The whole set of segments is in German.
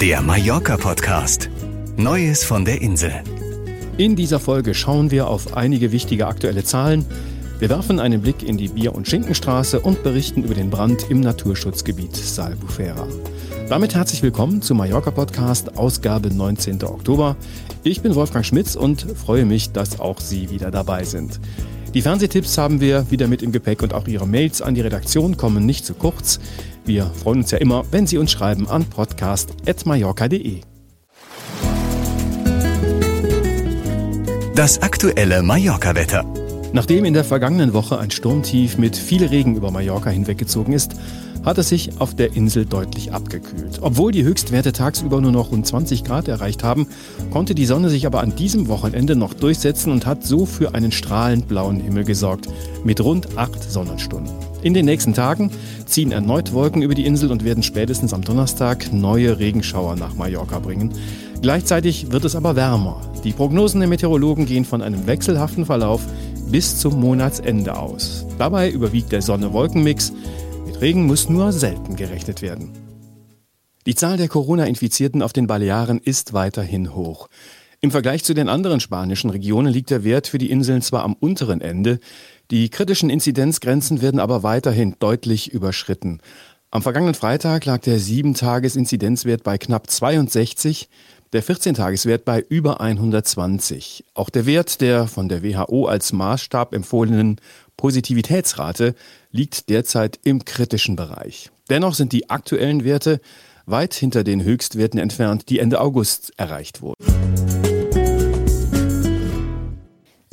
Der Mallorca-Podcast. Neues von der Insel. In dieser Folge schauen wir auf einige wichtige aktuelle Zahlen. Wir werfen einen Blick in die Bier- und Schinkenstraße und berichten über den Brand im Naturschutzgebiet Salbufera. Damit herzlich willkommen zum Mallorca-Podcast, Ausgabe 19. Oktober. Ich bin Wolfgang Schmitz und freue mich, dass auch Sie wieder dabei sind. Die Fernsehtipps haben wir wieder mit im Gepäck und auch Ihre Mails an die Redaktion kommen nicht zu kurz. Wir freuen uns ja immer, wenn Sie uns schreiben an podcast.mallorca.de. Das aktuelle Mallorca-Wetter. Nachdem in der vergangenen Woche ein Sturmtief mit viel Regen über Mallorca hinweggezogen ist, hat es sich auf der Insel deutlich abgekühlt. Obwohl die Höchstwerte tagsüber nur noch rund 20 Grad erreicht haben, konnte die Sonne sich aber an diesem Wochenende noch durchsetzen und hat so für einen strahlend blauen Himmel gesorgt, mit rund acht Sonnenstunden. In den nächsten Tagen ziehen erneut Wolken über die Insel und werden spätestens am Donnerstag neue Regenschauer nach Mallorca bringen. Gleichzeitig wird es aber wärmer. Die Prognosen der Meteorologen gehen von einem wechselhaften Verlauf bis zum Monatsende aus. Dabei überwiegt der Sonne-Wolken-Mix. Mit Regen muss nur selten gerechnet werden. Die Zahl der Corona-Infizierten auf den Balearen ist weiterhin hoch. Im Vergleich zu den anderen spanischen Regionen liegt der Wert für die Inseln zwar am unteren Ende, die kritischen Inzidenzgrenzen werden aber weiterhin deutlich überschritten. Am vergangenen Freitag lag der 7-Tages-Inzidenzwert bei knapp 62, der 14-Tageswert bei über 120. Auch der Wert der von der WHO als Maßstab empfohlenen Positivitätsrate liegt derzeit im kritischen Bereich. Dennoch sind die aktuellen Werte weit hinter den Höchstwerten entfernt, die Ende August erreicht wurden.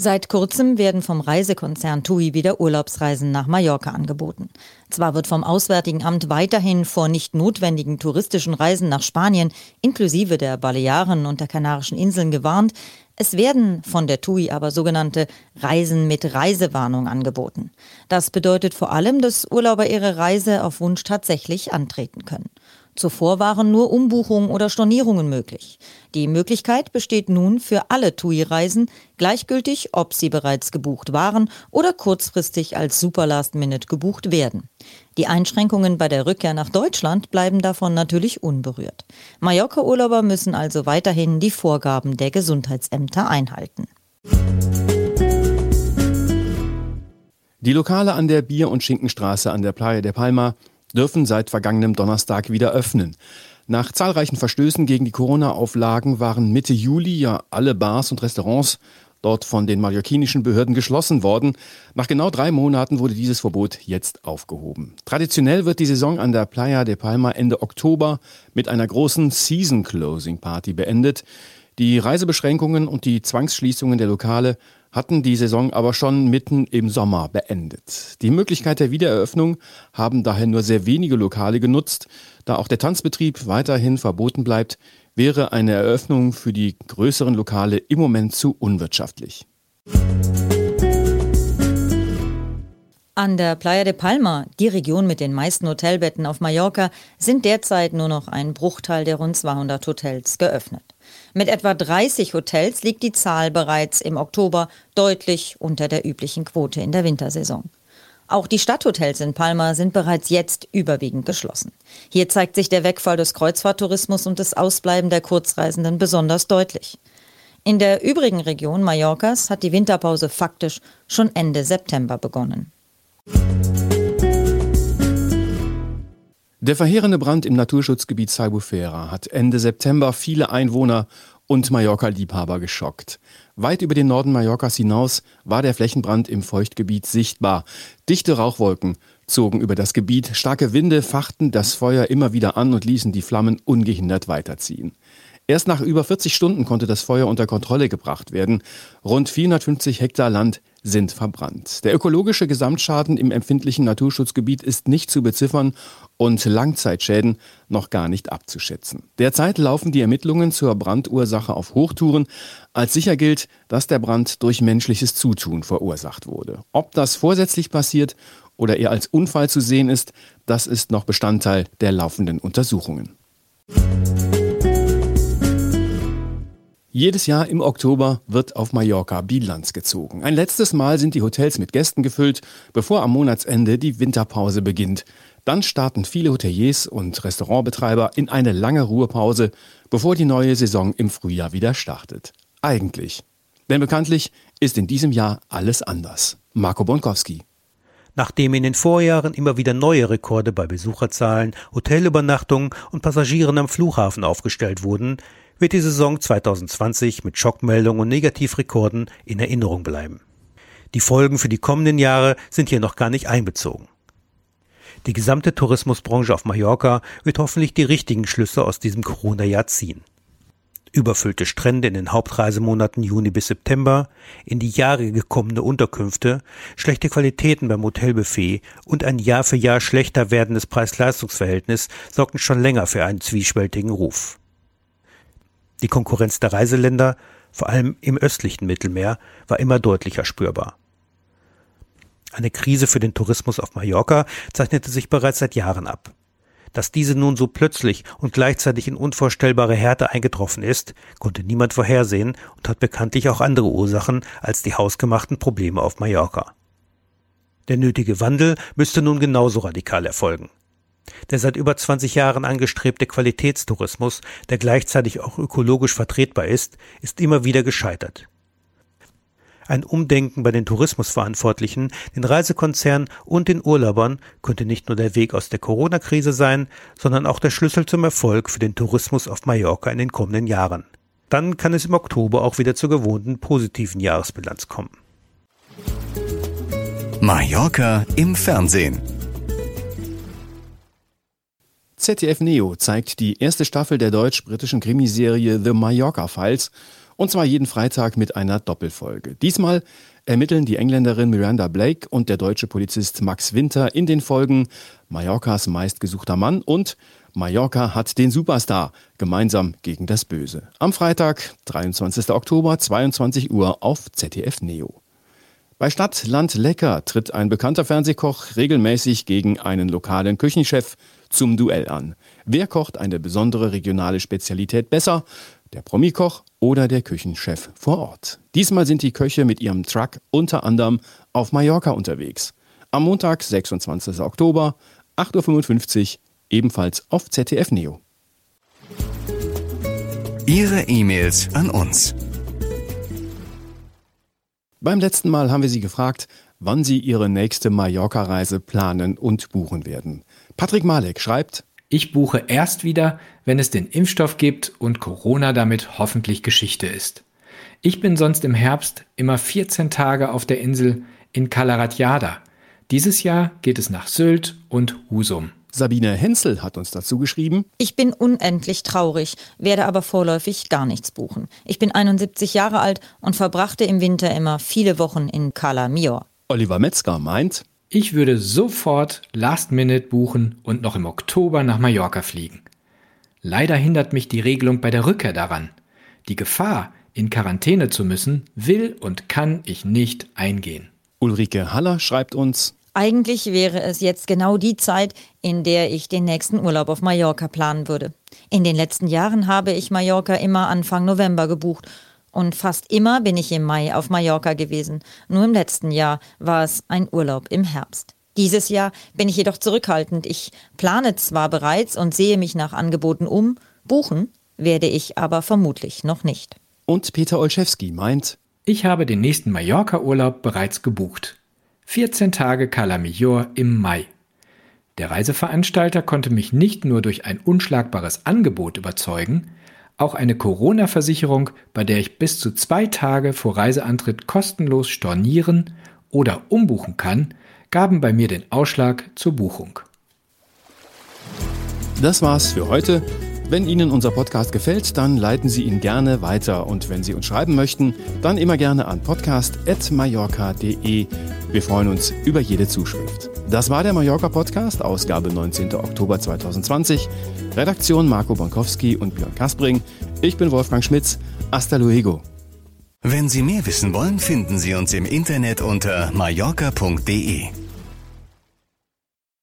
Seit kurzem werden vom Reisekonzern TUI wieder Urlaubsreisen nach Mallorca angeboten. Zwar wird vom Auswärtigen Amt weiterhin vor nicht notwendigen touristischen Reisen nach Spanien inklusive der Balearen und der Kanarischen Inseln gewarnt, es werden von der TUI aber sogenannte Reisen mit Reisewarnung angeboten. Das bedeutet vor allem, dass Urlauber ihre Reise auf Wunsch tatsächlich antreten können. Zuvor waren nur Umbuchungen oder Stornierungen möglich. Die Möglichkeit besteht nun für alle TUI-Reisen, gleichgültig, ob sie bereits gebucht waren oder kurzfristig als Super Last Minute gebucht werden. Die Einschränkungen bei der Rückkehr nach Deutschland bleiben davon natürlich unberührt. Mallorca-Urlauber müssen also weiterhin die Vorgaben der Gesundheitsämter einhalten. Die Lokale an der Bier- und Schinkenstraße an der Playa de Palma dürfen seit vergangenem Donnerstag wieder öffnen. Nach zahlreichen Verstößen gegen die Corona-Auflagen waren Mitte Juli ja alle Bars und Restaurants dort von den mallorquinischen Behörden geschlossen worden. Nach genau drei Monaten wurde dieses Verbot jetzt aufgehoben. Traditionell wird die Saison an der Playa de Palma Ende Oktober mit einer großen Season Closing Party beendet. Die Reisebeschränkungen und die Zwangsschließungen der Lokale hatten die Saison aber schon mitten im Sommer beendet. Die Möglichkeit der Wiedereröffnung haben daher nur sehr wenige Lokale genutzt. Da auch der Tanzbetrieb weiterhin verboten bleibt, wäre eine Eröffnung für die größeren Lokale im Moment zu unwirtschaftlich. An der Playa de Palma, die Region mit den meisten Hotelbetten auf Mallorca, sind derzeit nur noch ein Bruchteil der rund 200 Hotels geöffnet. Mit etwa 30 Hotels liegt die Zahl bereits im Oktober deutlich unter der üblichen Quote in der Wintersaison. Auch die Stadthotels in Palma sind bereits jetzt überwiegend geschlossen. Hier zeigt sich der Wegfall des Kreuzfahrttourismus und das Ausbleiben der Kurzreisenden besonders deutlich. In der übrigen Region Mallorcas hat die Winterpause faktisch schon Ende September begonnen. Der verheerende Brand im Naturschutzgebiet Salbufera hat Ende September viele Einwohner und Mallorca-Liebhaber geschockt. Weit über den Norden Mallorcas hinaus war der Flächenbrand im Feuchtgebiet sichtbar. Dichte Rauchwolken zogen über das Gebiet, starke Winde fachten das Feuer immer wieder an und ließen die Flammen ungehindert weiterziehen. Erst nach über 40 Stunden konnte das Feuer unter Kontrolle gebracht werden. Rund 450 Hektar Land sind verbrannt. Der ökologische Gesamtschaden im empfindlichen Naturschutzgebiet ist nicht zu beziffern und Langzeitschäden noch gar nicht abzuschätzen. Derzeit laufen die Ermittlungen zur Brandursache auf Hochtouren. Als sicher gilt, dass der Brand durch menschliches Zutun verursacht wurde. Ob das vorsätzlich passiert oder eher als Unfall zu sehen ist, das ist noch Bestandteil der laufenden Untersuchungen. Jedes Jahr im Oktober wird auf Mallorca Bilanz gezogen. Ein letztes Mal sind die Hotels mit Gästen gefüllt, bevor am Monatsende die Winterpause beginnt. Dann starten viele Hoteliers und Restaurantbetreiber in eine lange Ruhepause, bevor die neue Saison im Frühjahr wieder startet. Eigentlich. Denn bekanntlich ist in diesem Jahr alles anders. Marco Bonkowski. Nachdem in den Vorjahren immer wieder neue Rekorde bei Besucherzahlen, Hotelübernachtungen und Passagieren am Flughafen aufgestellt wurden, wird die Saison 2020 mit Schockmeldungen und Negativrekorden in Erinnerung bleiben. Die Folgen für die kommenden Jahre sind hier noch gar nicht einbezogen. Die gesamte Tourismusbranche auf Mallorca wird hoffentlich die richtigen Schlüsse aus diesem Corona-Jahr ziehen überfüllte Strände in den Hauptreisemonaten Juni bis September, in die Jahre gekommene Unterkünfte, schlechte Qualitäten beim Hotelbuffet und ein Jahr für Jahr schlechter werdendes Preis-Leistungs-Verhältnis sorgten schon länger für einen zwiespältigen Ruf. Die Konkurrenz der Reiseländer, vor allem im östlichen Mittelmeer, war immer deutlicher spürbar. Eine Krise für den Tourismus auf Mallorca zeichnete sich bereits seit Jahren ab. Dass diese nun so plötzlich und gleichzeitig in unvorstellbare Härte eingetroffen ist, konnte niemand vorhersehen und hat bekanntlich auch andere Ursachen als die hausgemachten Probleme auf Mallorca. Der nötige Wandel müsste nun genauso radikal erfolgen. Der seit über 20 Jahren angestrebte Qualitätstourismus, der gleichzeitig auch ökologisch vertretbar ist, ist immer wieder gescheitert. Ein Umdenken bei den Tourismusverantwortlichen, den Reisekonzernen und den Urlaubern könnte nicht nur der Weg aus der Corona-Krise sein, sondern auch der Schlüssel zum Erfolg für den Tourismus auf Mallorca in den kommenden Jahren. Dann kann es im Oktober auch wieder zur gewohnten positiven Jahresbilanz kommen. Mallorca im Fernsehen. ZDF Neo zeigt die erste Staffel der deutsch-britischen Krimiserie The Mallorca Files und zwar jeden Freitag mit einer Doppelfolge. Diesmal ermitteln die Engländerin Miranda Blake und der deutsche Polizist Max Winter in den Folgen Mallorcas meistgesuchter Mann und Mallorca hat den Superstar gemeinsam gegen das Böse. Am Freitag, 23. Oktober, 22 Uhr auf ZDF Neo. Bei Stadt, Land, Lecker tritt ein bekannter Fernsehkoch regelmäßig gegen einen lokalen Küchenchef zum Duell an. Wer kocht eine besondere regionale Spezialität besser? Der Promikoch oder der Küchenchef vor Ort. Diesmal sind die Köche mit ihrem Truck unter anderem auf Mallorca unterwegs. Am Montag, 26. Oktober, 8.55 Uhr, ebenfalls auf ZDF Neo. Ihre E-Mails an uns. Beim letzten Mal haben wir Sie gefragt, wann Sie Ihre nächste Mallorca-Reise planen und buchen werden. Patrick Malek schreibt, ich buche erst wieder, wenn es den Impfstoff gibt und Corona damit hoffentlich Geschichte ist. Ich bin sonst im Herbst immer 14 Tage auf der Insel in Kalaratjada. Dieses Jahr geht es nach Sylt und Husum. Sabine Henzel hat uns dazu geschrieben. Ich bin unendlich traurig, werde aber vorläufig gar nichts buchen. Ich bin 71 Jahre alt und verbrachte im Winter immer viele Wochen in Cala Mior. Oliver Metzger meint, ich würde sofort Last Minute buchen und noch im Oktober nach Mallorca fliegen. Leider hindert mich die Regelung bei der Rückkehr daran. Die Gefahr, in Quarantäne zu müssen, will und kann ich nicht eingehen. Ulrike Haller schreibt uns, eigentlich wäre es jetzt genau die Zeit, in der ich den nächsten Urlaub auf Mallorca planen würde. In den letzten Jahren habe ich Mallorca immer Anfang November gebucht und fast immer bin ich im Mai auf Mallorca gewesen. Nur im letzten Jahr war es ein Urlaub im Herbst. Dieses Jahr bin ich jedoch zurückhaltend. Ich plane zwar bereits und sehe mich nach Angeboten um, buchen werde ich aber vermutlich noch nicht. Und Peter Olszewski meint, ich habe den nächsten Mallorca-Urlaub bereits gebucht. 14 Tage Cala Millor im Mai. Der Reiseveranstalter konnte mich nicht nur durch ein unschlagbares Angebot überzeugen, auch eine Corona-Versicherung, bei der ich bis zu zwei Tage vor Reiseantritt kostenlos stornieren oder umbuchen kann, gaben bei mir den Ausschlag zur Buchung. Das war's für heute. Wenn Ihnen unser Podcast gefällt, dann leiten Sie ihn gerne weiter. Und wenn Sie uns schreiben möchten, dann immer gerne an podcast.mallorca.de. Wir freuen uns über jede Zuschrift. Das war der Mallorca Podcast, Ausgabe 19. Oktober 2020. Redaktion Marco Bonkowski und Björn Kaspring. Ich bin Wolfgang Schmitz. Hasta luego. Wenn Sie mehr wissen wollen, finden Sie uns im Internet unter mallorca.de.